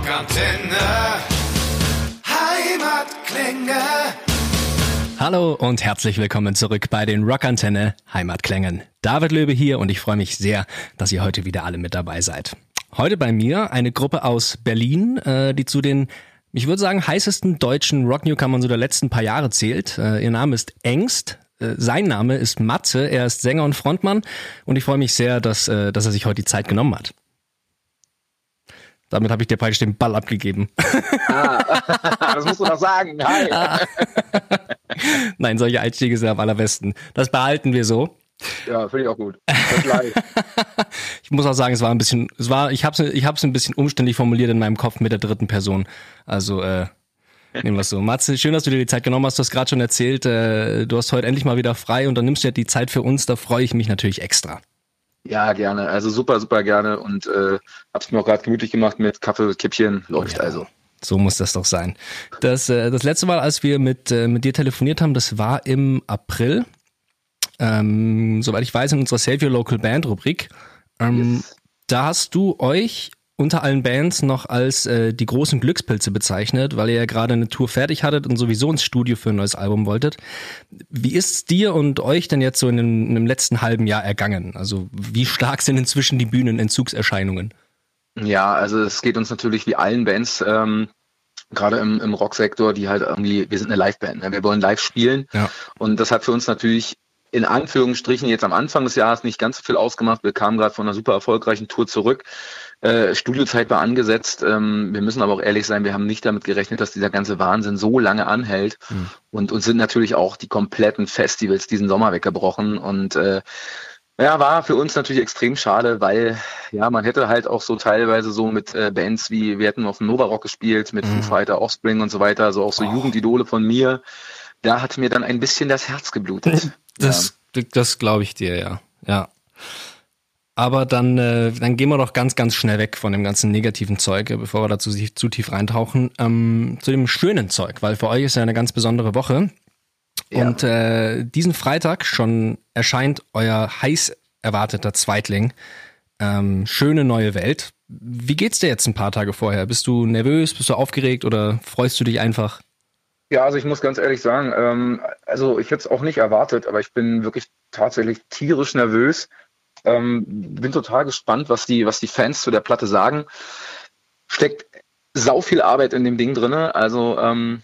Rockantenne. Heimatklänge. Hallo und herzlich willkommen zurück bei den Rockantenne Heimatklängen. David Löbe hier und ich freue mich sehr, dass ihr heute wieder alle mit dabei seid. Heute bei mir eine Gruppe aus Berlin, äh, die zu den, ich würde sagen, heißesten deutschen Rock-Newcomern so der letzten paar Jahre zählt. Äh, ihr Name ist Engst. Äh, sein Name ist Matze, er ist Sänger und Frontmann und ich freue mich sehr, dass, dass er sich heute die Zeit genommen hat. Damit habe ich dir praktisch den Ball abgegeben. Ah, das musst du doch sagen. Hi. Ah. Nein, solche Einstiege sind am allerbesten. Das behalten wir so. Ja, finde ich auch gut. Ich muss auch sagen, es war ein bisschen, es war, ich habe es ich hab's ein bisschen umständlich formuliert in meinem Kopf mit der dritten Person. Also, äh, nehmen wir es so. Matze, schön, dass du dir die Zeit genommen hast. Du hast gerade schon erzählt, äh, du hast heute endlich mal wieder frei und dann nimmst du ja die Zeit für uns. Da freue ich mich natürlich extra. Ja, gerne. Also super, super gerne. Und äh, hab's mir auch gerade gemütlich gemacht mit Kaffee, Kippchen. Läuft Ja. also. So muss das doch sein. Das, äh, das letzte Mal, als wir mit, äh, mit dir telefoniert haben, das war im April. Ähm, soweit ich weiß, in unserer Save Your Local Band Rubrik. Ähm, Yes. Da hast du euch unter allen Bands noch als äh, die großen Glückspilze bezeichnet, weil ihr ja gerade eine Tour fertig hattet und sowieso ins Studio für ein neues Album wolltet. Wie ist dir und euch denn jetzt so in dem, in dem letzten halben Jahr ergangen? Also wie stark sind inzwischen die Bühnenentzugserscheinungen? Ja, also es geht uns natürlich wie allen Bands, ähm, gerade im, im Rocksektor, die halt irgendwie, wir sind eine Liveband, ne? wir wollen live spielen. Ja. Und das hat für uns natürlich in Anführungsstrichen jetzt am Anfang des Jahres nicht ganz so viel ausgemacht. Wir kamen gerade von einer super erfolgreichen Tour zurück. Äh, Studiozeit war angesetzt. Ähm, wir müssen aber auch ehrlich sein, wir haben nicht damit gerechnet, dass dieser ganze Wahnsinn so lange anhält. Und uns sind natürlich auch die kompletten Festivals diesen Sommer weggebrochen. Und äh, ja, war für uns natürlich extrem schade, weil ja, man hätte halt auch so teilweise so mit äh, Bands wie, wir hätten auf dem Nova Rock gespielt, mit Foo Fighter, Offspring und so weiter, also auch so Jugendidole von mir. Da hat mir dann ein bisschen das Herz geblutet. Das, das glaube ich dir, ja. Ja. Aber dann, äh, dann gehen wir doch ganz, ganz schnell weg von dem ganzen negativen Zeug, äh, bevor wir dazu zu, zu tief reintauchen, ähm, zu dem schönen Zeug, weil für euch ist ja eine ganz besondere Woche. Ja. Und äh, diesen Freitag schon erscheint euer heiß erwarteter Zweitling. Ähm, schöne neue Welt. Wie geht's dir jetzt ein paar Tage vorher? Bist du nervös? Bist du aufgeregt oder freust du dich einfach? Ja, also ich muss ganz ehrlich sagen, ähm, also ich hätte es auch nicht erwartet, aber ich bin wirklich tatsächlich tierisch nervös. Ähm, bin total gespannt, was die, was die Fans zu der Platte sagen. Steckt sau viel Arbeit in dem Ding drinne. Also ähm,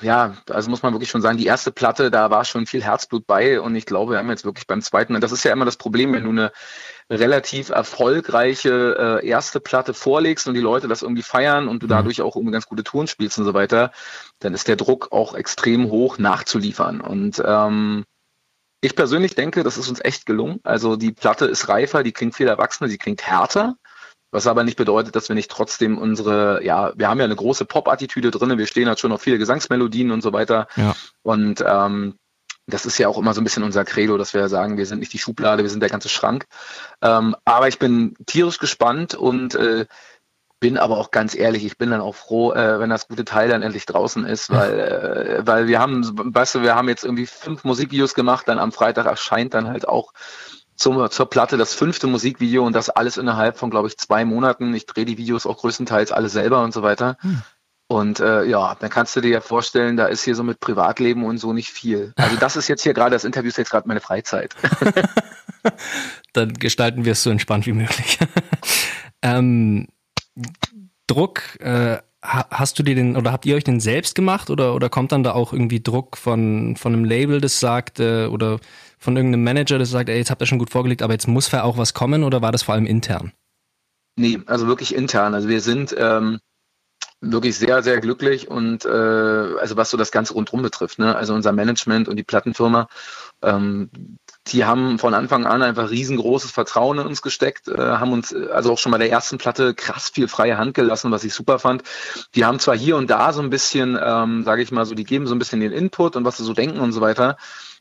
ja, also muss man wirklich schon sagen, die erste Platte, da war schon viel Herzblut bei und ich glaube, wir haben jetzt wirklich beim zweiten, das ist ja immer das Problem, wenn du eine relativ erfolgreiche äh, erste Platte vorlegst und die Leute das irgendwie feiern und du dadurch auch irgendwie ganz gute Touren spielst und so weiter, dann ist der Druck auch extrem hoch nachzuliefern. Und ähm, ich persönlich denke, das ist uns echt gelungen. Also die Platte ist reifer, die klingt viel erwachsener, die klingt härter. Was aber nicht bedeutet, dass wir nicht trotzdem unsere, ja, wir haben ja eine große Pop-Attitüde drin, wir stehen halt schon auf viele Gesangsmelodien und so weiter. Ja. Und ähm, das ist ja auch immer so ein bisschen unser Credo, dass wir sagen, wir sind nicht die Schublade, wir sind der ganze Schrank. Ähm, aber ich bin tierisch gespannt und äh, bin aber auch ganz ehrlich, ich bin dann auch froh, äh, wenn das gute Teil dann endlich draußen ist, weil, äh, weil wir haben, weißt du, wir haben jetzt irgendwie fünf Musikvideos gemacht, dann am Freitag erscheint dann halt auch zum, zur Platte das fünfte Musikvideo und das alles innerhalb von, glaube ich, zwei Monaten. Ich drehe die Videos auch größtenteils alle selber und so weiter. Und äh, ja, dann kannst du dir ja vorstellen, da ist hier so mit Privatleben und so nicht viel. Also das ist jetzt hier gerade, das Interview ist jetzt gerade meine Freizeit. Dann gestalten wir es so entspannt wie möglich. ähm, Druck, äh, ha- hast du dir den oder habt ihr euch den selbst gemacht oder, oder kommt dann da auch irgendwie Druck von, von einem Label, das sagt, äh, oder von irgendeinem Manager, das sagt, ey, jetzt habt ihr schon gut vorgelegt, aber jetzt muss für auch was kommen oder war das vor allem intern? Nee, also wirklich intern. Also wir sind ähm, wirklich sehr, sehr glücklich und äh, also was so das Ganze rundherum betrifft, ne? Also unser Management und die Plattenfirma, ähm, die haben von Anfang an einfach riesengroßes Vertrauen in uns gesteckt, äh, haben uns äh, also auch schon bei der ersten Platte krass viel freie Hand gelassen, was ich super fand. Die haben zwar hier und da so ein bisschen, ähm, sage ich mal so, die geben so ein bisschen den Input und was sie so denken und so weiter.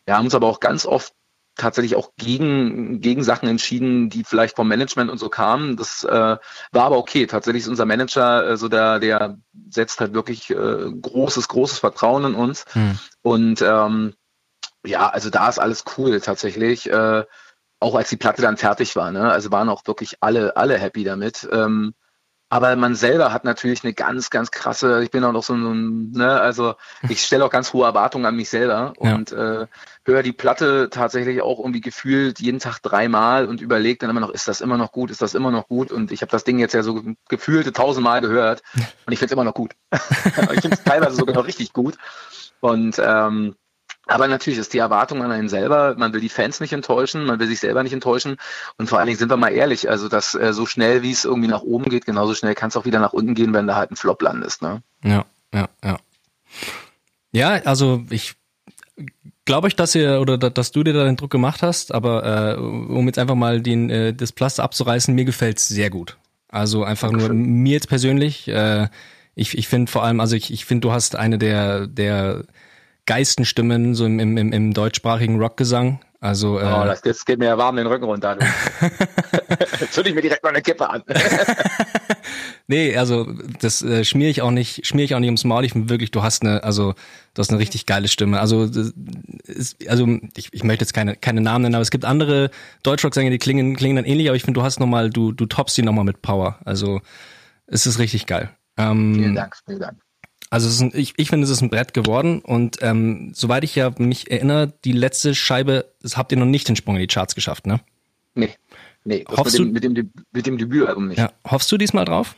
Wir haben uns aber auch ganz oft tatsächlich auch gegen, gegen Sachen entschieden, die vielleicht vom Management und so kamen. Das äh, war aber okay. Tatsächlich ist unser Manager äh, so der, der setzt halt wirklich äh, großes, großes Vertrauen in uns. Hm. Und ähm, ja, also da ist alles cool tatsächlich. Äh, auch als die Platte dann fertig war, ne? Also waren auch wirklich alle, alle happy damit. Ähm, Aber man selber hat natürlich eine ganz, ganz krasse, ich bin auch noch so ein, ne, also ich stelle auch ganz hohe Erwartungen an mich selber ja. und äh, höre die Platte tatsächlich auch irgendwie gefühlt jeden Tag dreimal und überlege dann immer noch, ist das immer noch gut, ist das immer noch gut? Und ich habe das Ding jetzt ja so gefühlte tausendmal gehört und ich finde es immer noch gut. ich finde es teilweise sogar noch richtig gut. Und ähm, aber natürlich ist die Erwartung an einen selber, man will die Fans nicht enttäuschen, man will sich selber nicht enttäuschen und vor allen Dingen sind wir mal ehrlich, also dass äh, so schnell wie es irgendwie nach oben geht, genauso schnell kann es auch wieder nach unten gehen, wenn da halt ein Flop landest. Ne? Ja, ja, ja. Ja, also ich glaube ich, dass ihr oder dass du dir da den Druck gemacht hast, aber äh, um jetzt einfach mal den äh, das Pflaster abzureißen, mir gefällt's sehr gut. Also einfach Dankeschön. nur mir jetzt persönlich. Äh, ich ich finde vor allem, also ich, ich finde, du hast eine der der Geistenstimmen so im, im, im deutschsprachigen Rockgesang. Also, äh, oh, das, das geht mir ja warm den Rücken runter. Zünd ich mir direkt mal eine Kippe an. nee, also das äh, schmiere ich auch nicht, schmiere ich auch nicht ums Maul. Ich bin wirklich, du hast eine, also du hast eine richtig geile Stimme. Also, ist, also ich, ich möchte jetzt keine, keine Namen nennen, aber es gibt andere Deutschrock-Sänger, die klingen, klingen dann ähnlich, aber ich finde, du hast nochmal, du, du toppst die nochmal mit Power. Also es ist richtig geil. Ähm, vielen Dank, vielen Dank. Also es ist ein, ich, ich finde, es ist ein Brett geworden und ähm, soweit ich ja mich erinnere, die letzte Scheibe, das habt ihr noch nicht den Sprung in die Charts geschafft, ne? Nee. Nee, hoffst mit, dem, mit, dem, mit dem Debütalbum nicht. Ja, hoffst du diesmal drauf?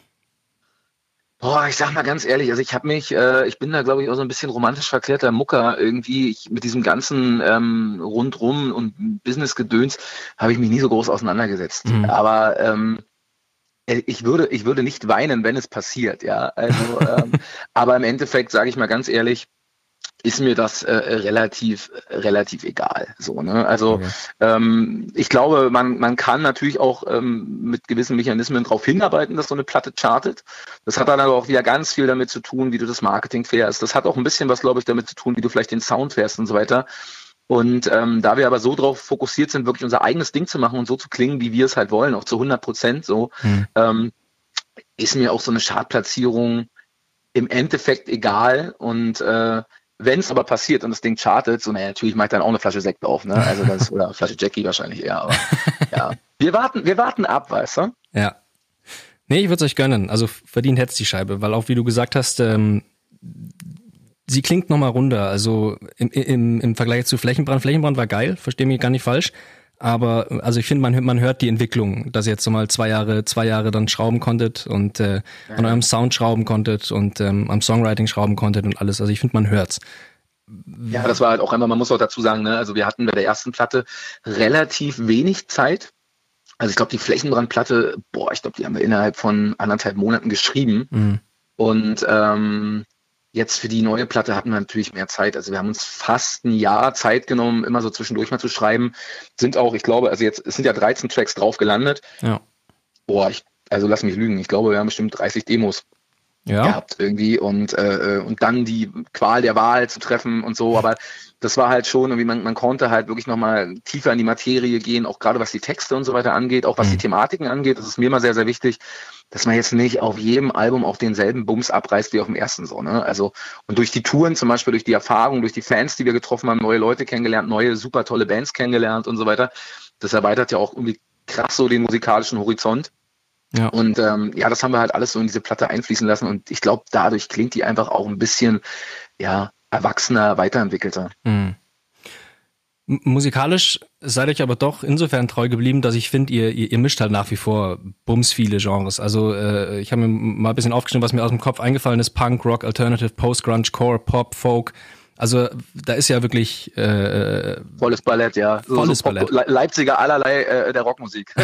Boah, ich sag mal ganz ehrlich, also ich habe mich, äh, ich bin da glaube ich auch so ein bisschen romantisch verklärter Mucker irgendwie. Ich, mit diesem ganzen ähm, rundrum und Business-Gedöns habe ich mich nie so groß auseinandergesetzt. Mhm. Aber ähm, äh, ich würde, ich würde nicht weinen, wenn es passiert, ja. Also, ähm, aber im Endeffekt, sage ich mal ganz ehrlich, ist mir das äh, relativ relativ egal. So, ne? Also okay. ähm, ich glaube, man, man kann natürlich auch ähm, mit gewissen Mechanismen darauf hinarbeiten, dass so eine Platte chartet. Das hat dann aber auch wieder ganz viel damit zu tun, wie du das Marketing fährst. Das hat auch ein bisschen was, glaube ich, damit zu tun, wie du vielleicht den Sound fährst und so weiter. Und ähm, da wir aber so drauf fokussiert sind, wirklich unser eigenes Ding zu machen und so zu klingen, wie wir es halt wollen, auch zu 100 Prozent so, mhm. ähm, ist mir auch so eine Chartplatzierung im Endeffekt egal. Und äh, wenn es aber passiert und das Ding chartet, so naja, natürlich mache ich dann auch eine Flasche Sekt auf, ne? Also das oder eine Flasche Jackie wahrscheinlich eher. Aber ja, wir warten, wir warten ab, weißt du? Ja. Nee, ich würde es euch gönnen. Also verdient hätte die Scheibe, weil auch wie du gesagt hast, ähm, sie klingt nochmal runter. Also im, im, im Vergleich zu Flächenbrand. Flächenbrand war geil, verstehe mich gar nicht falsch. Aber also ich finde, man, man hört die Entwicklung, dass ihr jetzt so mal zwei Jahre, zwei Jahre dann schrauben konntet und äh, ja. an eurem Sound schrauben konntet und ähm, am Songwriting schrauben konntet und alles. Also ich finde, man hört's. Ja, das war halt auch einmal, man muss auch dazu sagen, ne, also wir hatten bei der ersten Platte relativ wenig Zeit. Also ich glaube, die Flächenbrandplatte, boah, ich glaube, die haben wir innerhalb von anderthalb Monaten geschrieben. Mhm. Und ähm, Jetzt für die neue Platte hatten wir natürlich mehr Zeit. Also wir haben uns fast ein Jahr Zeit genommen, immer so zwischendurch mal zu schreiben. Sind auch, ich glaube, also jetzt, es sind ja 13 Tracks drauf gelandet. Ja. Boah, ich, also lass mich lügen. Ich glaube, wir haben bestimmt 30 Demos ja. gehabt irgendwie und, äh, und dann die Qual der Wahl zu treffen und so. Aber das war halt schon, irgendwie man, man konnte halt wirklich nochmal tiefer in die Materie gehen, auch gerade was die Texte und so weiter angeht, auch was mhm. die Thematiken angeht. Das ist mir immer sehr, sehr wichtig dass man jetzt nicht auf jedem Album auch denselben Bums abreißt wie auf dem ersten so. Ne? Also und durch die Touren, zum Beispiel durch die Erfahrung, durch die Fans, die wir getroffen haben, neue Leute kennengelernt, neue super tolle Bands kennengelernt und so weiter. Das erweitert ja auch irgendwie krass so den musikalischen Horizont. Ja. Und ähm, ja, das haben wir halt alles so in diese Platte einfließen lassen und ich glaube, dadurch klingt die einfach auch ein bisschen ja erwachsener, weiterentwickelter. Mhm. Musikalisch seid euch aber doch insofern treu geblieben, dass ich finde, ihr, ihr, ihr, mischt halt nach wie vor bums viele Genres. Also äh, ich habe mir mal ein bisschen aufgeschrieben, was mir aus dem Kopf eingefallen ist. Punk, Rock, Alternative, Post-Grunge, Core, Pop, Folk. Also da ist ja wirklich äh, volles Ballett, ja. Volles so, so Ballett. Leipziger allerlei äh, der Rockmusik.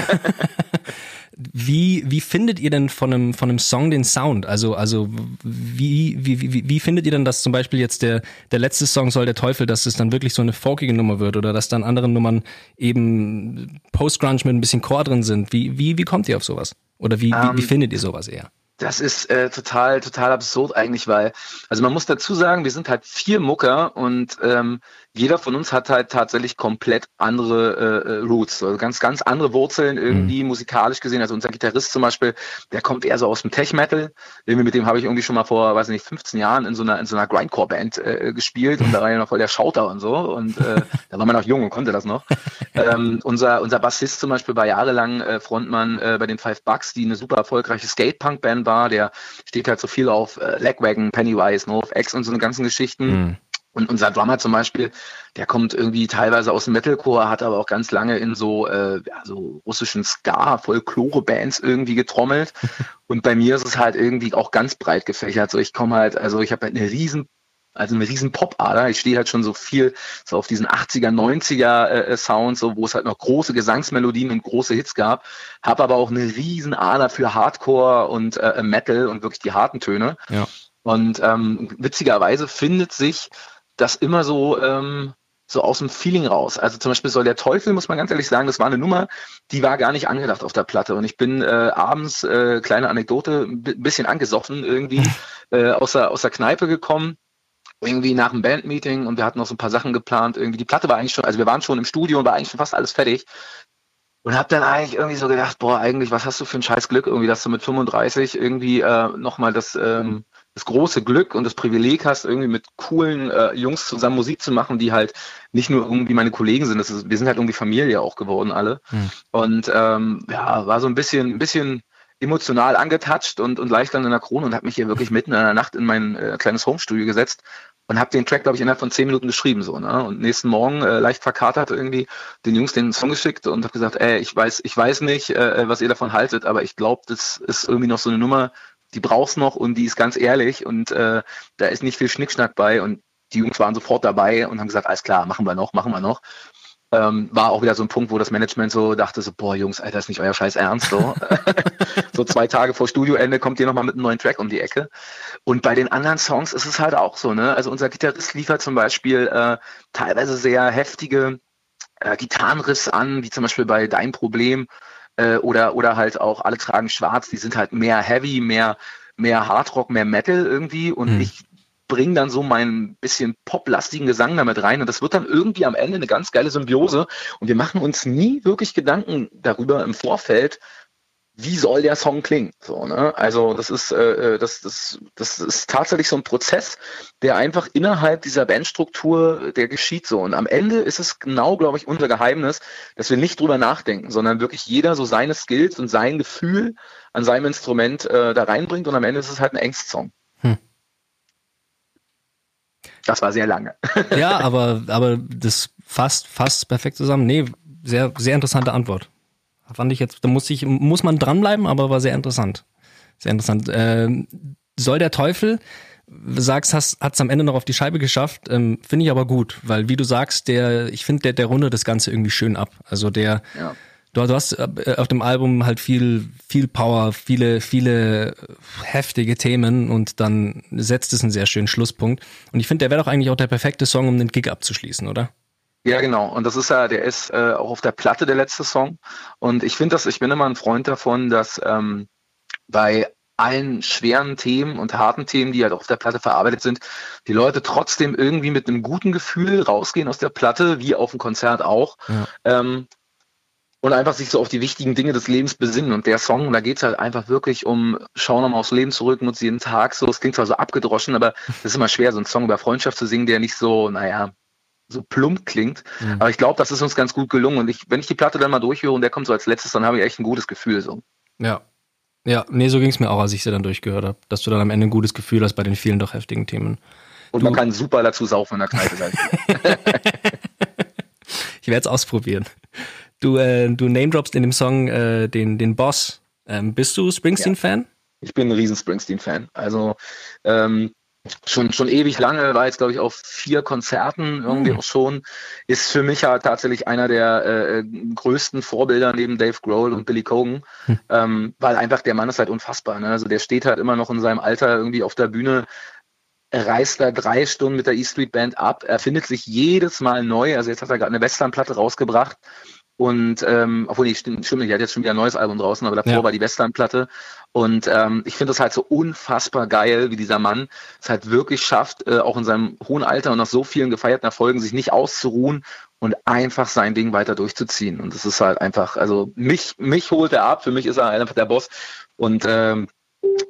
Wie, wie findet ihr denn von einem, von einem Song den Sound? Also, also wie, wie, wie, wie findet ihr denn, dass zum Beispiel jetzt der, der letzte Song soll der Teufel, dass es dann wirklich so eine folkige Nummer wird oder dass dann andere Nummern eben Post-Grunge mit ein bisschen Chor drin sind? Wie, wie, wie kommt ihr auf sowas? Oder wie, um, wie, wie ähm, findet ihr sowas eher? Das ist äh, total, total absurd eigentlich, weil, also man muss dazu sagen, wir sind halt vier Mucker und ähm, jeder von uns hat halt tatsächlich komplett andere äh, äh Roots, also ganz, ganz andere Wurzeln irgendwie mhm. musikalisch gesehen. Also unser Gitarrist zum Beispiel, der kommt eher so aus dem Tech-Metal. Irgendwie mit dem habe ich irgendwie schon mal vor, weiß nicht, 15 Jahren in so einer, in so einer Grindcore-Band äh, gespielt und da war ja noch voll der Schauter und so und äh, da war man noch jung und konnte das noch. ähm, unser, unser Bassist zum Beispiel war jahrelang äh, Frontmann äh, bei den Five Bucks, die eine super erfolgreiche Skate-Punk-Band war. Der steht halt so viel auf äh, Legwagon, Pennywise, NoFX und so eine ganzen Geschichten. Mhm. Und unser Drummer zum Beispiel, der kommt irgendwie teilweise aus dem Metalcore, hat aber auch ganz lange in so, äh, ja, so russischen Ska, Folklore-Bands irgendwie getrommelt. Und bei mir ist es halt irgendwie auch ganz breit gefächert. So, ich komme halt, also ich habe halt eine riesen also eine riesen Pop-Ader. Ich stehe halt schon so viel so auf diesen 80er, 90er äh, Sounds, so, wo es halt noch große Gesangsmelodien und große Hits gab. Habe aber auch eine riesen Ader für Hardcore und äh, Metal und wirklich die harten Töne. Ja. Und ähm, witzigerweise findet sich das immer so, ähm, so aus dem Feeling raus. Also zum Beispiel soll der Teufel, muss man ganz ehrlich sagen, das war eine Nummer, die war gar nicht angedacht auf der Platte. Und ich bin äh, abends, äh, kleine Anekdote, ein bisschen angesoffen irgendwie äh, aus, der, aus der Kneipe gekommen irgendwie nach dem Bandmeeting und wir hatten noch so ein paar Sachen geplant. Irgendwie die Platte war eigentlich schon, also wir waren schon im Studio und war eigentlich schon fast alles fertig. Und hab dann eigentlich irgendwie so gedacht, boah, eigentlich, was hast du für ein scheiß Glück, irgendwie, dass du mit 35 irgendwie äh, nochmal das ähm, das große Glück und das Privileg hast, irgendwie mit coolen äh, Jungs zusammen Musik zu machen, die halt nicht nur irgendwie meine Kollegen sind, das ist, wir sind halt irgendwie Familie auch geworden alle. Mhm. Und ähm, ja, war so ein bisschen, ein bisschen emotional angetatscht und, und leicht an der Krone und habe mich hier wirklich mitten in der Nacht in mein äh, kleines Homestudio gesetzt und habe den Track, glaube ich, innerhalb von zehn Minuten geschrieben. so ne? Und nächsten Morgen äh, leicht verkatert irgendwie den Jungs den Song geschickt und habe gesagt, ey, ich weiß, ich weiß nicht, äh, was ihr davon haltet, aber ich glaube, das ist irgendwie noch so eine Nummer, die brauchst noch und die ist ganz ehrlich und äh, da ist nicht viel Schnickschnack bei und die Jungs waren sofort dabei und haben gesagt, alles klar, machen wir noch, machen wir noch. Ähm, war auch wieder so ein Punkt, wo das Management so dachte so, boah Jungs, Alter, ist nicht euer Scheiß ernst. So, so zwei Tage vor Studioende kommt ihr nochmal mit einem neuen Track um die Ecke. Und bei den anderen Songs ist es halt auch so, ne? Also unser Gitarrist liefert zum Beispiel äh, teilweise sehr heftige äh, Gitarrenriss an, wie zum Beispiel bei Dein Problem äh, oder, oder halt auch alle tragen schwarz, die sind halt mehr heavy, mehr, mehr Hardrock, mehr Metal irgendwie. Und mhm. ich bringe dann so meinen bisschen poplastigen Gesang damit rein. Und das wird dann irgendwie am Ende eine ganz geile Symbiose. Und wir machen uns nie wirklich Gedanken darüber im Vorfeld, wie soll der Song klingen? So, ne? Also das ist, äh, äh, das, das, das ist tatsächlich so ein Prozess, der einfach innerhalb dieser Bandstruktur, der geschieht so. Und am Ende ist es genau, glaube ich, unser Geheimnis, dass wir nicht drüber nachdenken, sondern wirklich jeder so seine Skills und sein Gefühl an seinem Instrument äh, da reinbringt und am Ende ist es halt ein Ängstsong. Hm. Das war sehr lange. Ja, aber, aber das fasst, fasst perfekt zusammen. Nee, sehr, sehr interessante Antwort. Fand ich jetzt, da muss ich, muss man dranbleiben, aber war sehr interessant. Sehr interessant. Ähm, soll der Teufel, sagst, hat es am Ende noch auf die Scheibe geschafft, ähm, finde ich aber gut, weil wie du sagst, der, ich finde, der, der rundet das Ganze irgendwie schön ab. Also der, ja. du, du hast äh, auf dem Album halt viel, viel Power, viele, viele heftige Themen und dann setzt es einen sehr schönen Schlusspunkt. Und ich finde, der wäre doch eigentlich auch der perfekte Song, um den Gig abzuschließen, oder? Ja, genau. Und das ist ja, der ist äh, auch auf der Platte der letzte Song. Und ich finde das, ich bin immer ein Freund davon, dass ähm, bei allen schweren Themen und harten Themen, die halt auf der Platte verarbeitet sind, die Leute trotzdem irgendwie mit einem guten Gefühl rausgehen aus der Platte, wie auf dem Konzert auch. Ja. Ähm, und einfach sich so auf die wichtigen Dinge des Lebens besinnen. Und der Song, da geht's halt einfach wirklich um, schau nochmal aufs Leben zurück, nutze jeden Tag so. Es klingt zwar so abgedroschen, aber es ist immer schwer, so einen Song über Freundschaft zu singen, der nicht so, naja, so plump klingt. Mhm. Aber ich glaube, das ist uns ganz gut gelungen. Und ich, wenn ich die Platte dann mal durchhöre und der kommt so als letztes, dann habe ich echt ein gutes Gefühl. So. Ja. Ja, nee, so ging es mir auch, als ich sie dann durchgehört habe. Dass du dann am Ende ein gutes Gefühl hast bei den vielen doch heftigen Themen. Und du, man kann super dazu saufen in der Kneipe sein. ich werde es ausprobieren. Du, äh, du name-droppst in dem Song äh, den, den Boss. Ähm, bist du Springsteen-Fan? Ja. Ich bin ein riesen Springsteen-Fan. Also ähm, schon, schon ewig lange, war jetzt glaube ich auf vier Konzerten irgendwie mhm. auch schon, ist für mich ja tatsächlich einer der äh, größten Vorbilder neben Dave Grohl und Billy Cogan, mhm. ähm, weil einfach der Mann ist halt unfassbar. Ne? Also der steht halt immer noch in seinem Alter irgendwie auf der Bühne, reist da drei Stunden mit der E Street Band ab, er findet sich jedes Mal neu, also jetzt hat er gerade eine Westernplatte rausgebracht und ähm, obwohl nicht, stimmt, stimmt nicht, er hat jetzt schon wieder ein neues Album draußen, aber davor ja. war die Westernplatte. Und ähm, ich finde das halt so unfassbar geil, wie dieser Mann es halt wirklich schafft, äh, auch in seinem hohen Alter und nach so vielen gefeierten Erfolgen sich nicht auszuruhen und einfach sein Ding weiter durchzuziehen. Und das ist halt einfach, also mich, mich holt er ab, für mich ist er einfach der Boss. Und ähm,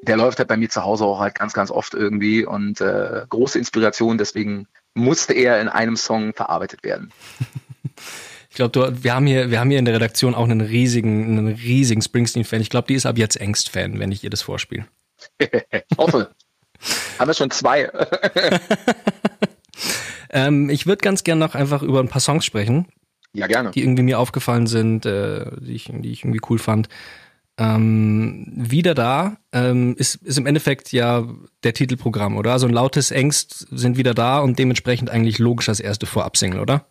der läuft halt bei mir zu Hause auch halt ganz, ganz oft irgendwie und äh, große Inspiration, deswegen musste er in einem Song verarbeitet werden. Ich glaube, wir haben hier, wir haben hier in der Redaktion auch einen riesigen, einen riesigen Springsteen-Fan. Ich glaube, die ist ab jetzt Engst-Fan, wenn ich ihr das vorspiele. hoffe. haben wir schon zwei. ähm, ich würde ganz gerne noch einfach über ein paar Songs sprechen. Ja, gerne. Die irgendwie mir aufgefallen sind, äh, die, ich, die ich irgendwie cool fand. Ähm, wieder da ähm, ist, ist im Endeffekt ja der Titelprogramm, oder? Also ein lautes Ängst sind wieder da und dementsprechend eigentlich logisch als erste Vorab-Single, oder?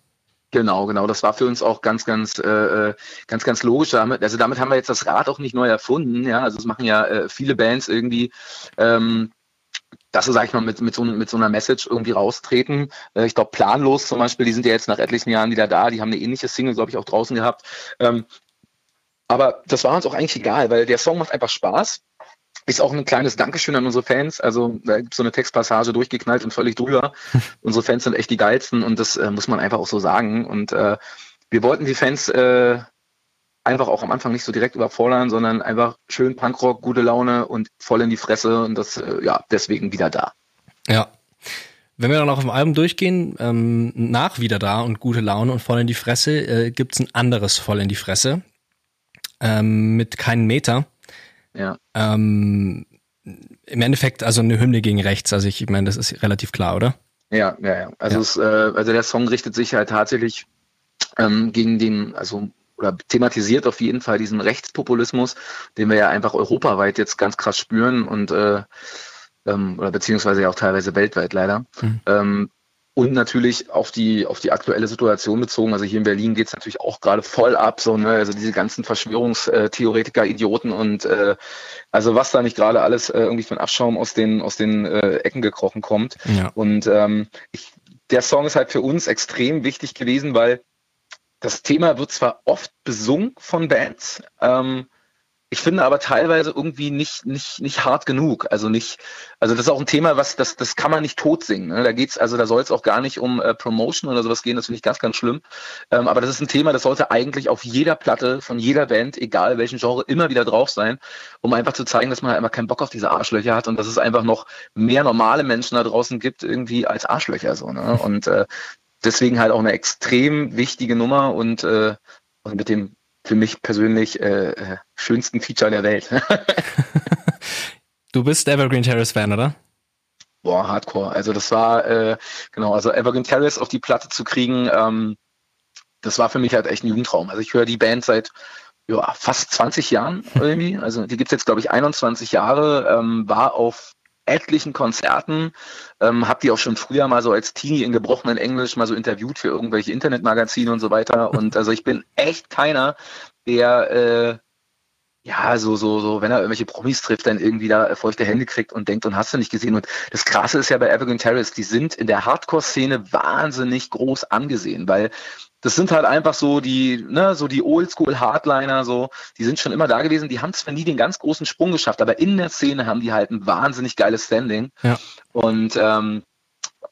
Genau, genau. Das war für uns auch ganz, ganz, äh, äh ganz, ganz logisch. Damit, also damit haben wir jetzt das Rad auch nicht neu erfunden. Ja, also es machen ja äh, viele Bands irgendwie. Ähm, dass sie, sag ich mal, mit, mit, so, mit so einer Message irgendwie raustreten. Äh, ich glaube, planlos zum Beispiel, die sind ja jetzt nach etlichen Jahren wieder da, die haben eine ähnliche Single, glaube ich, auch draußen gehabt. Ähm, aber das war uns auch eigentlich egal, weil der Song macht einfach Spaß. Ist auch ein kleines Dankeschön an unsere Fans. Also da gibt so eine Textpassage durchgeknallt und völlig drüber. unsere Fans sind echt die geilsten und das äh, muss man einfach auch so sagen. Und äh, wir wollten die Fans äh, einfach auch am Anfang nicht so direkt überfordern, sondern einfach schön Punkrock, gute Laune und voll in die Fresse und das, äh, ja, deswegen wieder da. Ja. Wenn wir dann auch auf dem Album durchgehen, ähm, nach wieder da und gute Laune und voll in die Fresse, äh, gibt's ein anderes voll in die Fresse ähm, mit keinen Meter. Ja. Ähm, Im Endeffekt also eine Hymne gegen rechts. Also ich meine, das ist relativ klar, oder? Ja, ja, ja. Also, ja. Es, äh, also der Song richtet sich halt tatsächlich ähm, gegen den, also oder thematisiert auf jeden Fall diesen Rechtspopulismus, den wir ja einfach europaweit jetzt ganz krass spüren und äh, ähm, oder beziehungsweise ja auch teilweise weltweit leider. Mhm. Ähm, und natürlich auf die, auf die aktuelle Situation bezogen. Also hier in Berlin geht es natürlich auch gerade voll ab, so, ne? Also diese ganzen Verschwörungstheoretiker, Idioten und äh, also was da nicht gerade alles äh, irgendwie von Abschaum aus den, aus den äh, Ecken gekrochen kommt. Ja. Und ähm, ich, der Song ist halt für uns extrem wichtig gewesen, weil das Thema wird zwar oft besungen von Bands, ähm, ich finde aber teilweise irgendwie nicht, nicht, nicht hart genug. Also nicht, also das ist auch ein Thema, was, das, das kann man nicht tot singen. Ne? Da geht's, also da soll es auch gar nicht um äh, Promotion oder sowas gehen, das finde ich ganz, ganz schlimm. Ähm, aber das ist ein Thema, das sollte eigentlich auf jeder Platte von jeder Band, egal welchen Genre, immer wieder drauf sein, um einfach zu zeigen, dass man halt einfach keinen Bock auf diese Arschlöcher hat und dass es einfach noch mehr normale Menschen da draußen gibt, irgendwie als Arschlöcher so. Ne? Und äh, deswegen halt auch eine extrem wichtige Nummer und, äh, und mit dem für mich persönlich äh, äh schönsten Feature der Welt. du bist Evergreen Terrace Fan, oder? Boah, Hardcore. Also das war, äh, genau, also Evergreen Terrace auf die Platte zu kriegen, ähm, das war für mich halt echt ein Jugendtraum. Also ich höre die Band seit ja, fast 20 Jahren irgendwie. Also die gibt's jetzt, glaube ich, 21 Jahre, ähm, war auf etlichen Konzerten, ähm, habe die auch schon früher mal so als Teenie in gebrochenen Englisch mal so interviewt für irgendwelche Internetmagazine und so weiter. Und also ich bin echt keiner, der äh, ja, so, so, so, wenn er irgendwelche Promis trifft, dann irgendwie da feuchte Hände kriegt und denkt und hast du nicht gesehen. Und das Krasse ist ja bei Evergreen Terrace, die sind in der Hardcore-Szene wahnsinnig groß angesehen, weil das sind halt einfach so die, ne, so die Oldschool-Hardliner, so, die sind schon immer da gewesen, die haben zwar nie den ganz großen Sprung geschafft, aber in der Szene haben die halt ein wahnsinnig geiles Standing. Ja. Und ähm,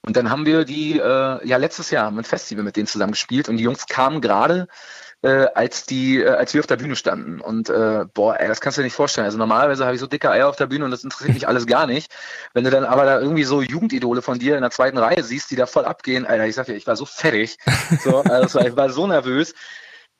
und dann haben wir die, äh, ja, letztes Jahr haben wir ein Festival mit denen zusammen gespielt und die Jungs kamen gerade äh, als die, äh, als wir auf der Bühne standen. Und äh, boah, ey, das kannst du dir nicht vorstellen. Also normalerweise habe ich so dicke Eier auf der Bühne und das interessiert mich alles gar nicht. Wenn du dann aber da irgendwie so Jugendidole von dir in der zweiten Reihe siehst, die da voll abgehen, Alter, ich sag dir, ich war so fertig. So, also ich war so nervös.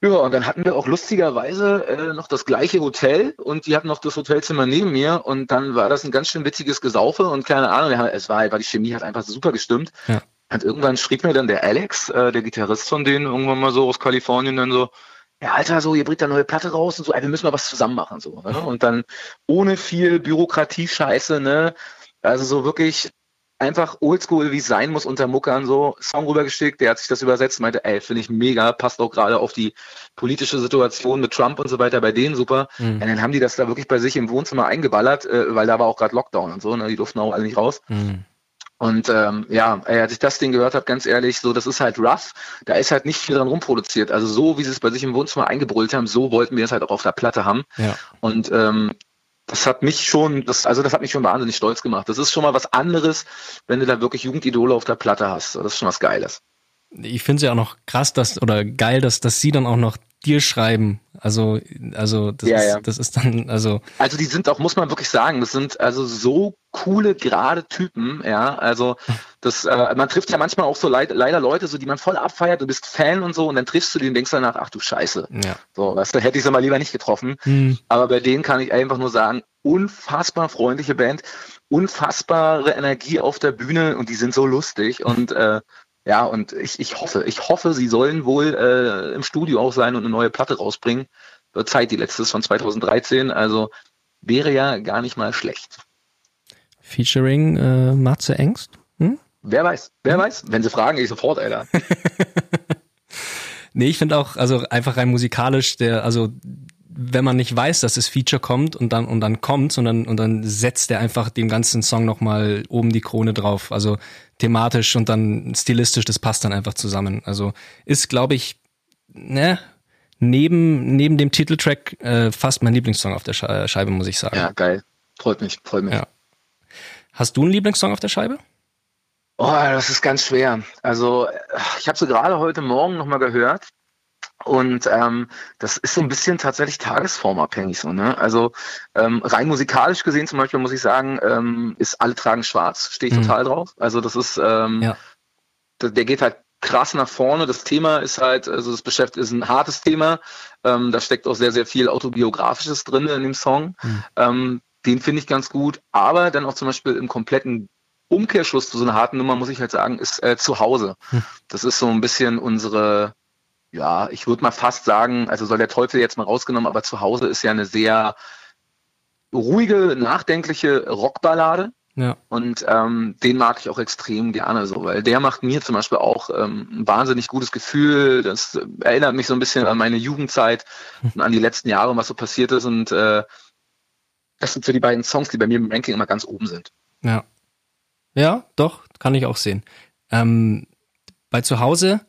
Ja, und dann hatten wir auch lustigerweise äh, noch das gleiche Hotel und die hatten noch das Hotelzimmer neben mir und dann war das ein ganz schön witziges Gesaufe und keine Ahnung, es war, war die Chemie hat einfach super gestimmt. Ja. Und irgendwann schrieb mir dann der Alex, äh, der Gitarrist von denen, irgendwann mal so aus Kalifornien, dann so, ja, Alter, so, ihr bringt da neue Platte raus und so, ey, wir müssen mal was zusammen machen, so. Ne? Und dann ohne viel Bürokratie-Scheiße, ne? Also so wirklich einfach oldschool, wie es sein muss unter Muckern, so Song rübergeschickt, der hat sich das übersetzt, meinte, ey, finde ich mega, passt auch gerade auf die politische Situation mit Trump und so weiter bei denen super. Mhm. Und dann haben die das da wirklich bei sich im Wohnzimmer eingeballert, äh, weil da war auch gerade Lockdown und so, ne? Die durften auch alle nicht raus. Mhm. Und ähm, ja, als ich das Ding gehört habe, ganz ehrlich, so das ist halt rough. Da ist halt nicht viel dran rumproduziert. Also so, wie sie es bei sich im Wohnzimmer eingebrüllt haben, so wollten wir es halt auch auf der Platte haben. Ja. Und ähm, das hat mich schon, das, also das hat mich schon wahnsinnig stolz gemacht. Das ist schon mal was anderes, wenn du da wirklich Jugendidole auf der Platte hast. Das ist schon was Geiles. Ich finde es ja auch noch krass, dass, oder geil, dass, dass sie dann auch noch dir schreiben. Also, also das, ja, ist, ja. das ist dann, also. Also die sind auch, muss man wirklich sagen, das sind also so coole, gerade Typen, ja. Also das, äh, man trifft ja manchmal auch so leid, leider Leute, so die man voll abfeiert, du bist Fan und so, und dann triffst du die und denkst danach, ach du Scheiße. Ja. So, weißt du, hätte ich sie mal lieber nicht getroffen. Hm. Aber bei denen kann ich einfach nur sagen, unfassbar freundliche Band, unfassbare Energie auf der Bühne und die sind so lustig und äh, ja, und ich, ich hoffe, ich hoffe, sie sollen wohl äh, im Studio auch sein und eine neue Platte rausbringen. Wird Zeit, die letzte ist von 2013, also wäre ja gar nicht mal schlecht. Featuring äh, Matze Engst? Hm? Wer weiß, wer hm? weiß? Wenn sie fragen, ich sofort, Alter. nee, ich finde auch, also einfach rein musikalisch, der, also wenn man nicht weiß, dass das Feature kommt und dann und dann kommt, und dann und dann setzt er einfach dem ganzen Song nochmal oben die Krone drauf. Also thematisch und dann stilistisch, das passt dann einfach zusammen. Also ist, glaube ich, ne, neben neben dem Titeltrack äh, fast mein Lieblingssong auf der Scheibe, muss ich sagen. Ja, geil. Freut mich, freut mich. Ja. Hast du einen Lieblingssong auf der Scheibe? Oh, das ist ganz schwer. Also ich habe sie gerade heute Morgen nochmal gehört und ähm, das ist so ein bisschen tatsächlich tagesformabhängig so, ne? Also ähm, rein musikalisch gesehen zum Beispiel muss ich sagen, ähm, ist alle tragen schwarz, stehe ich mhm. total drauf. Also das ist, ähm, ja. der, der geht halt krass nach vorne. Das Thema ist halt, also das beschäftigt ist ein hartes Thema. Ähm, da steckt auch sehr, sehr viel autobiografisches drin in dem Song. Mhm. Ähm, den finde ich ganz gut. Aber dann auch zum Beispiel im kompletten Umkehrschluss zu so einer harten Nummer, muss ich halt sagen, ist äh, zu Hause. Mhm. Das ist so ein bisschen unsere ja, ich würde mal fast sagen, also soll der Teufel jetzt mal rausgenommen, aber zu Hause ist ja eine sehr ruhige, nachdenkliche Rockballade. Ja. Und ähm, den mag ich auch extrem gerne so, weil der macht mir zum Beispiel auch ähm, ein wahnsinnig gutes Gefühl. Das erinnert mich so ein bisschen an meine Jugendzeit und an die letzten Jahre, was so passiert ist. Und äh, das sind so die beiden Songs, die bei mir im Ranking immer ganz oben sind. Ja. Ja, doch, kann ich auch sehen. Ähm, bei zu Hause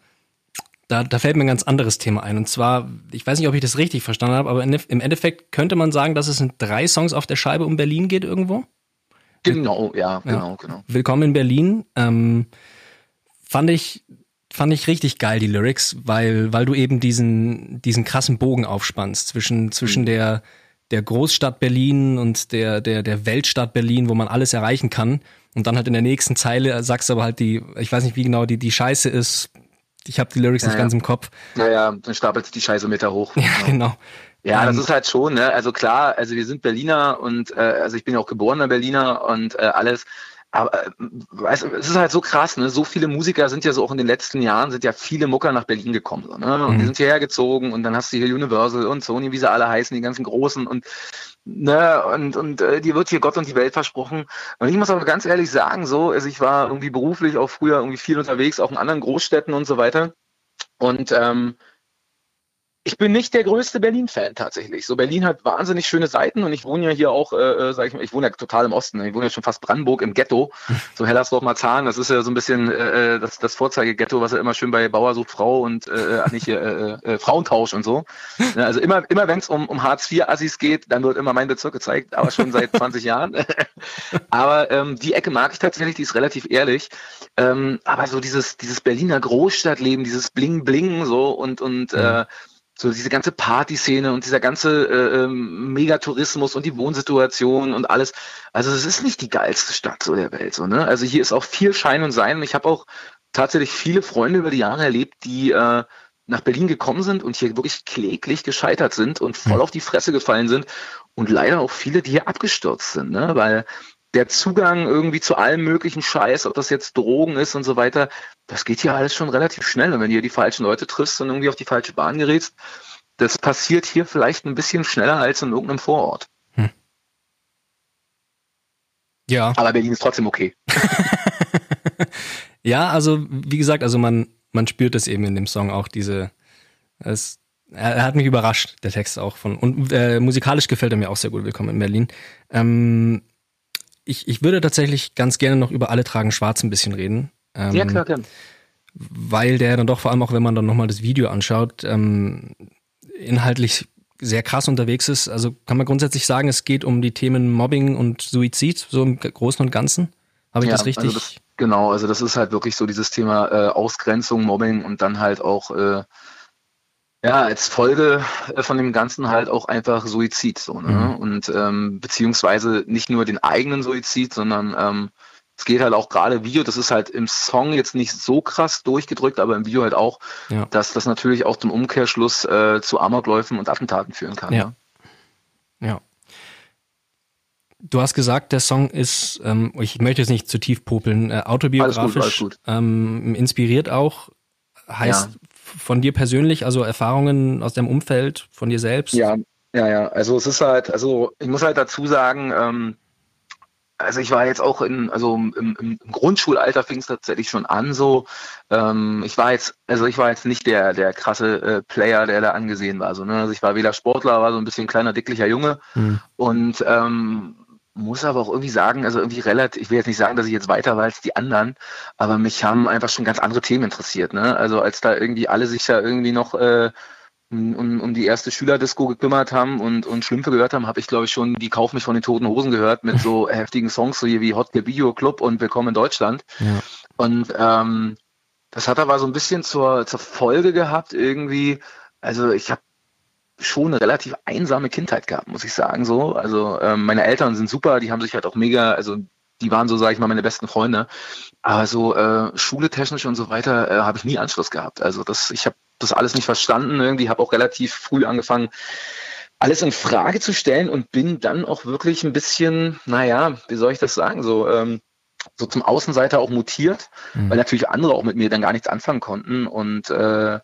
da, da fällt mir ein ganz anderes Thema ein. Und zwar, ich weiß nicht, ob ich das richtig verstanden habe, aber im Endeffekt könnte man sagen, dass es in drei Songs auf der Scheibe um Berlin geht irgendwo? Genau, ja, genau, ja. genau. Willkommen in Berlin. Ähm, fand ich fand ich richtig geil die Lyrics, weil weil du eben diesen diesen krassen Bogen aufspannst zwischen zwischen mhm. der der Großstadt Berlin und der der der Weltstadt Berlin, wo man alles erreichen kann und dann halt in der nächsten Zeile sagst du aber halt die ich weiß nicht wie genau die die Scheiße ist ich habe die Lyrics ja, nicht ganz im Kopf. Naja, dann stapelt die Scheiße Meter hoch. Ja, genau. Ja, das ähm, ist halt schon, ne? Also klar, also wir sind Berliner und äh, also ich bin ja auch geborener Berliner und äh, alles. Aber äh, weißt, es ist halt so krass, ne? So viele Musiker sind ja so auch in den letzten Jahren sind ja viele Mucker nach Berlin gekommen, so, ne? Und mhm. die sind hierher gezogen und dann hast du hier Universal und Sony, wie sie alle heißen, die ganzen großen und ne, und, und äh, dir wird hier Gott und die Welt versprochen. Und ich muss aber ganz ehrlich sagen, so, also ich war irgendwie beruflich auch früher irgendwie viel unterwegs, auch in anderen Großstädten und so weiter. Und ähm, ich bin nicht der größte Berlin-Fan tatsächlich. So Berlin hat wahnsinnig schöne Seiten und ich wohne ja hier auch, äh, äh sag ich mal, ich wohne ja total im Osten. Ich wohne ja schon fast Brandenburg im Ghetto, so Hellersdorf Marzahn. Das ist ja so ein bisschen äh, äh das, das Vorzeigeghetto, was ja immer schön bei Bauer sucht Frau und äh, äh nicht hier, äh, äh, Frauentausch und so. Ja, also immer, immer wenn es um, um Hartz IV Assis geht, dann wird immer mein Bezirk gezeigt, aber schon seit 20 Jahren. aber ähm, die Ecke mag ich tatsächlich, die ist relativ ehrlich. Ähm, aber so dieses dieses Berliner Großstadtleben, dieses Bling Bling so und und mhm. äh, so diese ganze Partyszene und dieser ganze äh, ähm, Megatourismus und die Wohnsituation und alles. Also es ist nicht die geilste Stadt so der Welt. So, ne? Also hier ist auch viel Schein und Sein. Und ich habe auch tatsächlich viele Freunde über die Jahre erlebt, die äh, nach Berlin gekommen sind und hier wirklich kläglich gescheitert sind und voll hm. auf die Fresse gefallen sind. Und leider auch viele, die hier abgestürzt sind, ne? weil der Zugang irgendwie zu allem möglichen Scheiß, ob das jetzt Drogen ist und so weiter, das geht hier alles schon relativ schnell. Und wenn du hier die falschen Leute triffst und irgendwie auf die falsche Bahn gerätst, das passiert hier vielleicht ein bisschen schneller als in irgendeinem Vorort. Hm. Ja. Aber Berlin ist trotzdem okay. ja, also wie gesagt, also man, man spürt es eben in dem Song auch diese, es, er, er, hat mich überrascht, der Text auch von, und äh, musikalisch gefällt er mir auch sehr gut, Willkommen in Berlin. Ähm, ich, ich würde tatsächlich ganz gerne noch über alle tragen schwarz ein bisschen reden. Ähm, ja, klar, klar. Weil der dann doch vor allem auch, wenn man dann nochmal das Video anschaut, ähm, inhaltlich sehr krass unterwegs ist. Also kann man grundsätzlich sagen, es geht um die Themen Mobbing und Suizid, so im Großen und Ganzen? Habe ich ja, das richtig? Also das, genau, also das ist halt wirklich so dieses Thema äh, Ausgrenzung, Mobbing und dann halt auch äh, ja, als Folge äh, von dem Ganzen halt auch einfach Suizid so, ne? Mhm. Und ähm, beziehungsweise nicht nur den eigenen Suizid, sondern ähm, es geht halt auch gerade Video, das ist halt im Song jetzt nicht so krass durchgedrückt, aber im Video halt auch, ja. dass das natürlich auch zum Umkehrschluss äh, zu Amokläufen und Attentaten führen kann. Ja. Ne? Ja. Du hast gesagt, der Song ist, ähm, ich möchte jetzt nicht zu tief popeln, äh, autobiografisch, alles gut, alles gut. Ähm, inspiriert auch, heißt ja. Von dir persönlich, also Erfahrungen aus deinem Umfeld, von dir selbst? Ja, ja, ja. Also es ist halt, also ich muss halt dazu sagen, ähm, also ich war jetzt auch in, also im, im Grundschulalter fing es tatsächlich schon an so. Ähm, ich war jetzt, also ich war jetzt nicht der, der krasse äh, Player, der da angesehen war. So, ne? Also ich war weder Sportler, war so ein bisschen kleiner, dicklicher Junge mhm. und ähm, muss aber auch irgendwie sagen, also irgendwie relativ, ich will jetzt nicht sagen, dass ich jetzt weiter war als die anderen, aber mich haben einfach schon ganz andere Themen interessiert. Ne? Also als da irgendwie alle sich ja irgendwie noch äh, um, um die erste Schülerdisco gekümmert haben und, und Schlümpfe gehört haben, habe ich, glaube ich, schon die Kauf mich von den Toten Hosen gehört mit so heftigen Songs, so wie Hot Video Club und Willkommen in Deutschland. Ja. Und ähm, das hat aber so ein bisschen zur, zur Folge gehabt, irgendwie, also ich habe schon eine relativ einsame Kindheit gehabt, muss ich sagen. So, also ähm, meine Eltern sind super, die haben sich halt auch mega, also die waren so, sage ich mal, meine besten Freunde. Aber so äh, Schule technisch und so weiter äh, habe ich nie Anschluss gehabt. Also das, ich habe das alles nicht verstanden. Irgendwie habe auch relativ früh angefangen, alles in Frage zu stellen und bin dann auch wirklich ein bisschen, naja, wie soll ich das sagen, so, ähm, so zum Außenseiter auch mutiert, mhm. weil natürlich andere auch mit mir dann gar nichts anfangen konnten und äh,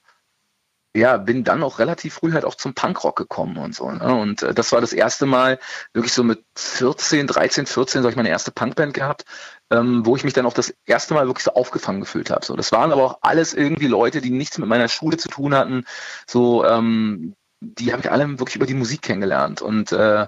ja, bin dann auch relativ früh halt auch zum Punkrock gekommen und so. Ne? Und äh, das war das erste Mal, wirklich so mit 14, 13, 14, so ich meine erste Punkband gehabt, ähm, wo ich mich dann auch das erste Mal wirklich so aufgefangen gefühlt habe. So, das waren aber auch alles irgendwie Leute, die nichts mit meiner Schule zu tun hatten. So, ähm, die habe ich alle wirklich über die Musik kennengelernt. Und äh,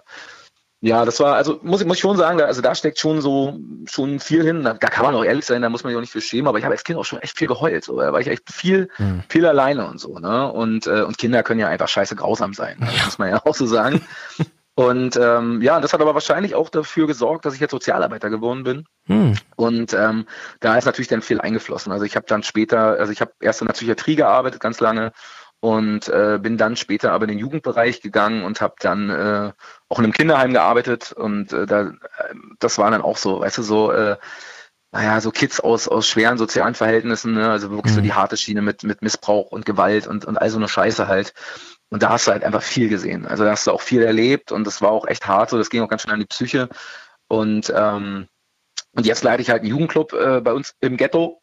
ja, das war, also muss, muss ich schon sagen, da, also da steckt schon so schon viel hin. Da, da, kann man auch ehrlich sein, da muss man sich auch nicht für schämen, aber ich habe als Kind auch schon echt viel geheult. So. Da war ich echt viel, mhm. viel alleine und so, ne? Und, äh, und Kinder können ja einfach scheiße grausam sein, ne? muss man ja auch so sagen. Und ähm, ja, das hat aber wahrscheinlich auch dafür gesorgt, dass ich jetzt Sozialarbeiter geworden bin. Hm. Und ähm, da ist natürlich dann viel eingeflossen. Also ich habe dann später, also ich habe erst in der Psychiatrie gearbeitet, ganz lange und äh, bin dann später aber in den Jugendbereich gegangen und habe dann äh, auch in einem Kinderheim gearbeitet und äh, da, das war dann auch so, weißt du, so, äh, naja, so Kids aus, aus schweren sozialen Verhältnissen, ne? also wirklich mhm. so die harte Schiene mit, mit Missbrauch und Gewalt und, und all so eine Scheiße halt. Und da hast du halt einfach viel gesehen. Also da hast du auch viel erlebt und das war auch echt hart, so das ging auch ganz schnell an die Psyche. Und ähm, und jetzt leite ich halt einen Jugendclub äh, bei uns im Ghetto.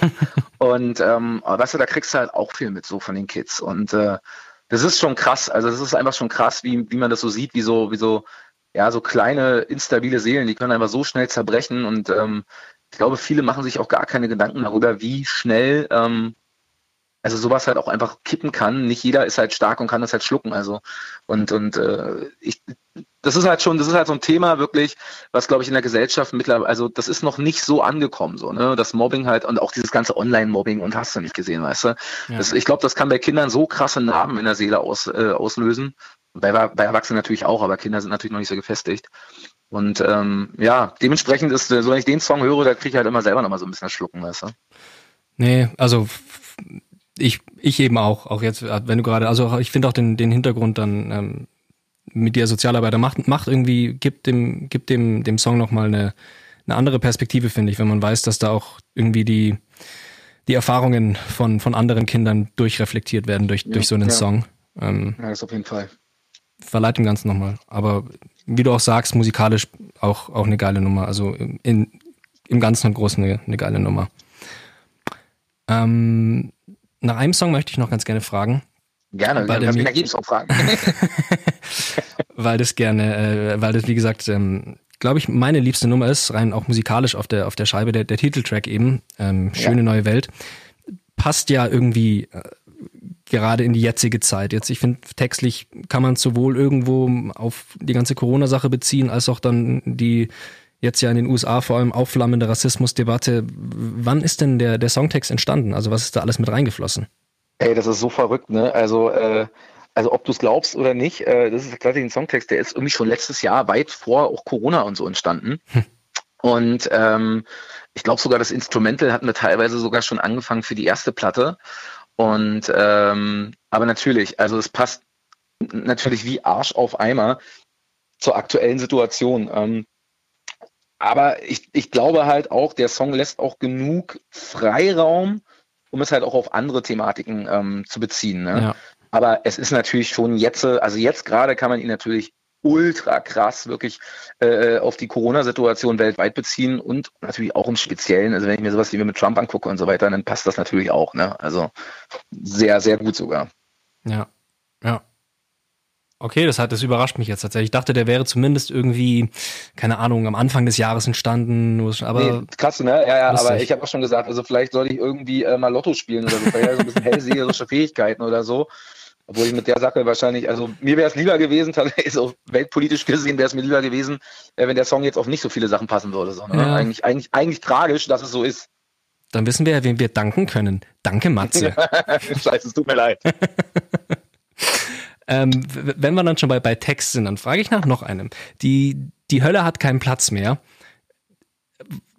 und ähm, weißt du, da kriegst du halt auch viel mit so von den Kids. Und äh, das ist schon krass. Also das ist einfach schon krass, wie, wie man das so sieht, wie so, wie so, ja, so kleine, instabile Seelen, die können einfach so schnell zerbrechen. Und ähm, ich glaube, viele machen sich auch gar keine Gedanken darüber, wie schnell ähm, also sowas halt auch einfach kippen kann. Nicht jeder ist halt stark und kann das halt schlucken. Also und und äh, ich, das ist halt schon, das ist halt so ein Thema wirklich, was glaube ich in der Gesellschaft mittlerweile, also das ist noch nicht so angekommen, so ne, das Mobbing halt und auch dieses ganze Online-Mobbing und hast du nicht gesehen, weißt du? Ja. Das, ich glaube, das kann bei Kindern so krasse Narben in der Seele aus, äh, auslösen. Bei, bei Erwachsenen natürlich auch, aber Kinder sind natürlich noch nicht so gefestigt. Und ähm, ja, dementsprechend ist, so wenn ich den Song höre, da kriege ich halt immer selber noch mal so ein bisschen Schlucken, weißt du? Nee, also ich, ich eben auch, auch jetzt, wenn du gerade, also ich finde auch den, den Hintergrund dann ähm, mit dir Sozialarbeiter macht, macht irgendwie, gibt dem, gibt dem, dem Song nochmal eine, eine andere Perspektive, finde ich, wenn man weiß, dass da auch irgendwie die, die Erfahrungen von, von anderen Kindern durchreflektiert werden durch, ja, durch so einen ja. Song. Ähm, ja, das auf jeden Fall. Verleiht dem Ganzen nochmal. Aber wie du auch sagst, musikalisch auch, auch eine geile Nummer. Also in, im Ganzen und Großen eine, eine geile Nummer. Ähm, nach einem Song möchte ich noch ganz gerne fragen. Gerne, weil kannst mich nach jedem Song fragen. weil das gerne, äh, weil das wie gesagt, ähm, glaube ich, meine liebste Nummer ist, rein auch musikalisch auf der, auf der Scheibe, der, der Titeltrack eben, ähm, Schöne ja. neue Welt, passt ja irgendwie äh, gerade in die jetzige Zeit. Jetzt, ich finde, textlich kann man sowohl irgendwo auf die ganze Corona-Sache beziehen, als auch dann die jetzt ja in den USA vor allem aufflammende Rassismusdebatte. Wann ist denn der, der Songtext entstanden? Also was ist da alles mit reingeflossen? Ey, das ist so verrückt, ne? Also äh, also ob du es glaubst oder nicht, äh, das ist tatsächlich ein Songtext, der ist irgendwie schon letztes Jahr weit vor auch Corona und so entstanden. Hm. Und ähm, ich glaube sogar, das Instrumental hatten wir teilweise sogar schon angefangen für die erste Platte. Und ähm, aber natürlich, also es passt natürlich wie Arsch auf Eimer zur aktuellen Situation. Ähm, aber ich, ich glaube halt auch, der Song lässt auch genug Freiraum, um es halt auch auf andere Thematiken ähm, zu beziehen. Ne? Ja. Aber es ist natürlich schon jetzt, also jetzt gerade kann man ihn natürlich ultra krass wirklich äh, auf die Corona-Situation weltweit beziehen und natürlich auch im Speziellen. Also wenn ich mir sowas wie mit Trump angucke und so weiter, dann passt das natürlich auch. Ne? Also sehr, sehr gut sogar. Ja, ja. Okay, das hat, das überrascht mich jetzt tatsächlich. Ich dachte, der wäre zumindest irgendwie, keine Ahnung, am Anfang des Jahres entstanden. Aber nee, krass, ne? Ja, ja, aber ich habe auch schon gesagt, also vielleicht soll ich irgendwie äh, mal Lotto spielen oder so, vielleicht so ein bisschen hellseherische Fähigkeiten oder so. Obwohl ich mit der Sache wahrscheinlich, also mir wäre es lieber gewesen, tatsächlich so weltpolitisch gesehen wäre es mir lieber gewesen, äh, wenn der Song jetzt auf nicht so viele Sachen passen würde. So, ne? ja. eigentlich, eigentlich, eigentlich tragisch, dass es so ist. Dann wissen wir ja, wem wir danken können. Danke, Matze. Scheiße, es tut mir leid. ähm, wenn wir dann schon bei, bei Text sind, dann frage ich nach noch einem. Die, die Hölle hat keinen Platz mehr.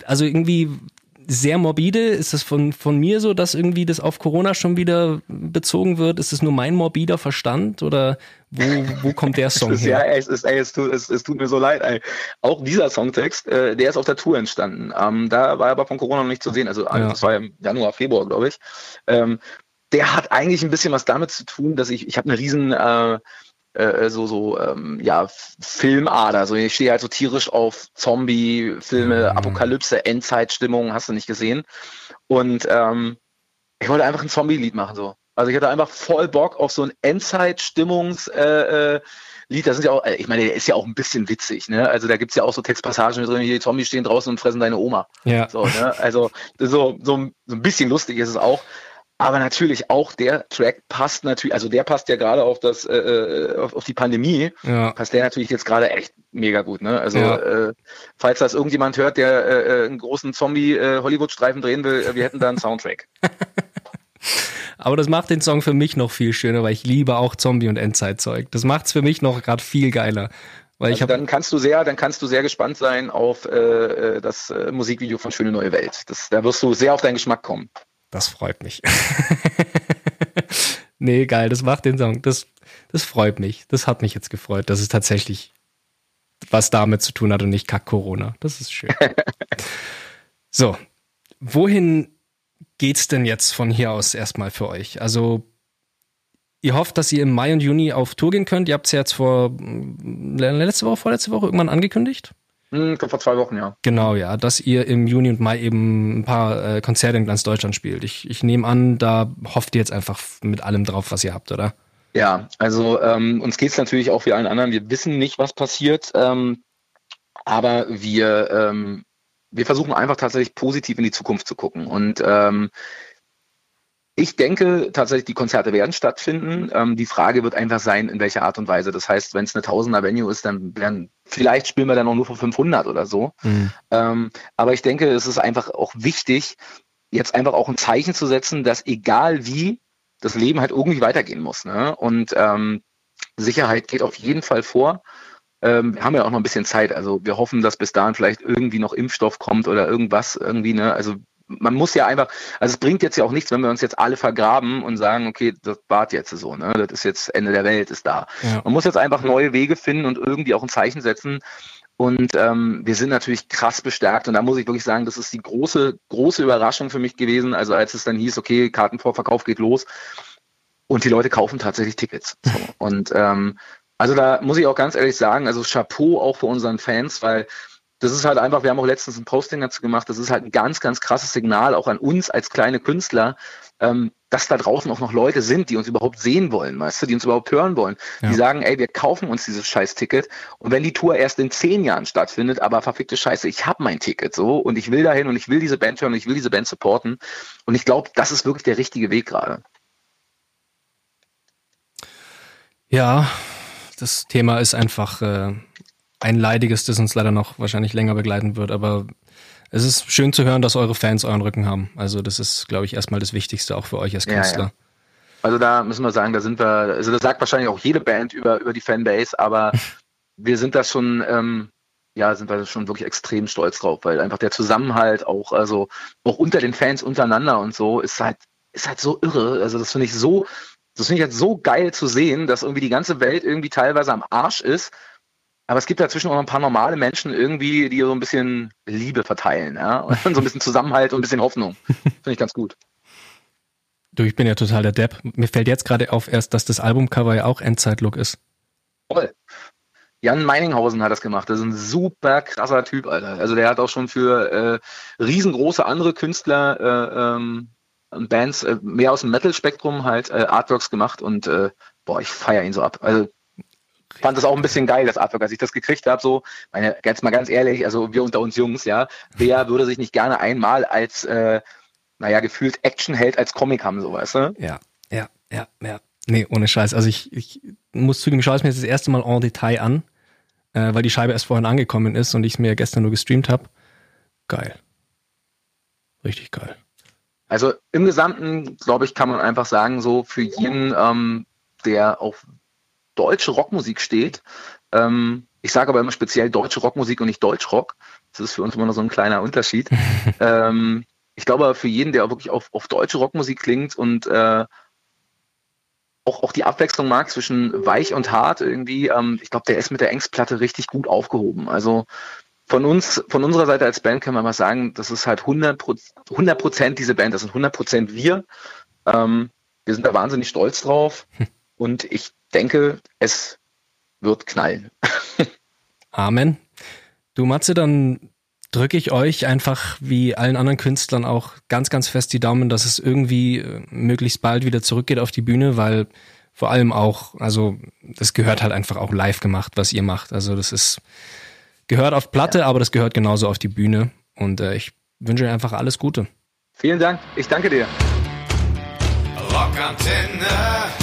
Also irgendwie sehr morbide? Ist das von, von mir so, dass irgendwie das auf Corona schon wieder bezogen wird? Ist es nur mein morbider Verstand oder wo, wo kommt der Song her? Ja, es, ist, ey, es, tut, es, es tut mir so leid. Ey. Auch dieser Songtext, äh, der ist auf der Tour entstanden. Ähm, da war aber von Corona noch nicht zu sehen. Also ja. das war im Januar, Februar, glaube ich. Ähm, der hat eigentlich ein bisschen was damit zu tun, dass ich, ich habe eine riesen äh, äh, so so ähm, ja Filmader. So ich stehe halt so tierisch auf Zombie-Filme, mhm. Apokalypse, Endzeitstimmung, hast du nicht gesehen. Und ähm, ich wollte einfach ein Zombie-Lied machen so. Also ich hatte einfach voll Bock auf so ein Endzeitstimmungs äh, äh, Lied, das sind ja auch, äh, ich meine, der ist ja auch ein bisschen witzig, ne? Also da gibt's ja auch so Textpassagen drin, hier die Zombies stehen draußen und fressen deine Oma. Ja. So, ne? Also so, so, so ein bisschen lustig ist es auch. Aber natürlich auch der Track passt natürlich, also der passt ja gerade auf das, äh, äh, auf, auf die Pandemie, ja. passt der natürlich jetzt gerade echt mega gut. Ne? Also ja. äh, falls das irgendjemand hört, der äh, äh einen großen Zombie-Hollywood-Streifen äh, drehen will, wir hätten da einen Soundtrack. Aber das macht den Song für mich noch viel schöner, weil ich liebe auch Zombie- und Endzeitzeug. Das macht's für mich noch gerade viel geiler. Weil also ich hab, dann kannst du sehr, dann kannst du sehr gespannt sein auf äh, das Musikvideo von Schöne Neue Welt. Das, da wirst du sehr auf deinen Geschmack kommen. Das freut mich. nee, geil, das macht den Song. Das, das freut mich. Das hat mich jetzt gefreut, dass es tatsächlich was damit zu tun hat und nicht Kack Corona. Das ist schön. so, wohin geht's denn jetzt von hier aus erstmal für euch? Also, ihr hofft, dass ihr im Mai und Juni auf Tour gehen könnt. Ihr habt es ja jetzt vor letzte Woche, vorletzte Woche irgendwann angekündigt. Hm, vor zwei Wochen, ja. Genau, ja, dass ihr im Juni und Mai eben ein paar äh, Konzerte in ganz Deutschland spielt. Ich, ich nehme an, da hofft ihr jetzt einfach mit allem drauf, was ihr habt, oder? Ja, also ähm, uns geht's natürlich auch wie allen anderen. Wir wissen nicht, was passiert, ähm, aber wir, ähm, wir versuchen einfach tatsächlich positiv in die Zukunft zu gucken. Und ähm, ich denke tatsächlich, die Konzerte werden stattfinden. Ähm, die Frage wird einfach sein, in welcher Art und Weise. Das heißt, wenn es eine Tausender Venue ist, dann werden vielleicht spielen wir dann auch nur für 500 oder so. Mhm. Ähm, aber ich denke, es ist einfach auch wichtig, jetzt einfach auch ein Zeichen zu setzen, dass egal wie das Leben halt irgendwie weitergehen muss. Ne? Und ähm, Sicherheit geht auf jeden Fall vor. Ähm, wir haben ja auch noch ein bisschen Zeit. Also wir hoffen, dass bis dahin vielleicht irgendwie noch Impfstoff kommt oder irgendwas irgendwie. Ne? Also man muss ja einfach, also es bringt jetzt ja auch nichts, wenn wir uns jetzt alle vergraben und sagen, okay, das wart jetzt so, ne? Das ist jetzt Ende der Welt, ist da. Ja. Man muss jetzt einfach neue Wege finden und irgendwie auch ein Zeichen setzen. Und ähm, wir sind natürlich krass bestärkt. Und da muss ich wirklich sagen, das ist die große, große Überraschung für mich gewesen. Also als es dann hieß, okay, Kartenvorverkauf geht los und die Leute kaufen tatsächlich Tickets. So. Und ähm, also da muss ich auch ganz ehrlich sagen, also Chapeau auch für unseren Fans, weil das ist halt einfach, wir haben auch letztens ein Posting dazu gemacht, das ist halt ein ganz, ganz krasses Signal auch an uns als kleine Künstler, ähm, dass da draußen auch noch Leute sind, die uns überhaupt sehen wollen, weißt du, die uns überhaupt hören wollen. Ja. Die sagen, ey, wir kaufen uns dieses scheiß Ticket und wenn die Tour erst in zehn Jahren stattfindet, aber verfickte Scheiße, ich habe mein Ticket so und ich will dahin und ich will diese Band hören und ich will diese Band supporten und ich glaube, das ist wirklich der richtige Weg gerade. Ja, das Thema ist einfach äh, ein leidiges, das uns leider noch wahrscheinlich länger begleiten wird. Aber es ist schön zu hören, dass eure Fans euren Rücken haben. Also das ist, glaube ich, erstmal das Wichtigste auch für euch als Künstler. Ja, ja. Also da müssen wir sagen, da sind wir, also das sagt wahrscheinlich auch jede Band über, über die Fanbase, aber wir sind da schon, ähm, ja, sind wir schon wirklich extrem stolz drauf, weil einfach der Zusammenhalt auch, also auch unter den Fans untereinander und so, ist halt, ist halt so irre. Also das finde ich so, das finde ich halt so geil zu sehen, dass irgendwie die ganze Welt irgendwie teilweise am Arsch ist. Aber es gibt dazwischen auch noch ein paar normale Menschen irgendwie, die so ein bisschen Liebe verteilen, ja, und so ein bisschen Zusammenhalt und ein bisschen Hoffnung. Finde ich ganz gut. Du, ich bin ja total der Depp. Mir fällt jetzt gerade auf erst, dass das Albumcover ja auch Endzeitlook ist. Toll. Jan Meininghausen hat das gemacht. Das ist ein super krasser Typ, Alter. Also der hat auch schon für äh, riesengroße andere Künstler äh, ähm, Bands äh, mehr aus dem Metal-Spektrum halt äh, Artworks gemacht und äh, boah, ich feiere ihn so ab. Also fand das auch ein bisschen geil, das Artwork, als ich das gekriegt habe. So, meine, jetzt mal ganz ehrlich, also wir unter uns Jungs, ja, wer würde sich nicht gerne einmal als, äh, naja, gefühlt Actionheld als Comic haben, so weißt du? Ja, ja, ja, ja. Nee, ohne Scheiß. Also ich, ich muss zugeben, ich schaue es mir jetzt das erste Mal en Detail an äh, weil die Scheibe erst vorhin angekommen ist und ich es mir gestern nur gestreamt habe. Geil. Richtig geil. Also im Gesamten, glaube ich, kann man einfach sagen, so für jeden, ähm, der auf deutsche Rockmusik steht, ähm, ich sage aber immer speziell deutsche Rockmusik und nicht Deutschrock. Das ist für uns immer noch so ein kleiner Unterschied. ähm, ich glaube, für jeden, der wirklich auf, auf deutsche Rockmusik klingt und äh, auch, auch die Abwechslung mag zwischen weich und hart irgendwie. Ähm, ich glaube, der ist mit der Ängstplatte richtig gut aufgehoben. Also von uns, von unserer Seite als Band können wir mal sagen, das ist halt 100 Prozent diese Band, das sind 100 Prozent wir. Ähm, wir sind da wahnsinnig stolz drauf und ich denke, es wird knallen. Amen. Du Matze, dann drücke ich euch einfach wie allen anderen Künstlern auch ganz, ganz fest die Daumen, dass es irgendwie äh, möglichst bald wieder zurückgeht auf die Bühne, weil vor allem auch, also das gehört halt einfach auch live gemacht, was ihr macht. Also das ist, gehört auf Platte, ja. aber das gehört genauso auf die Bühne. Und äh, ich wünsche euch einfach alles Gute. Vielen Dank. Ich danke dir. Rockantenne.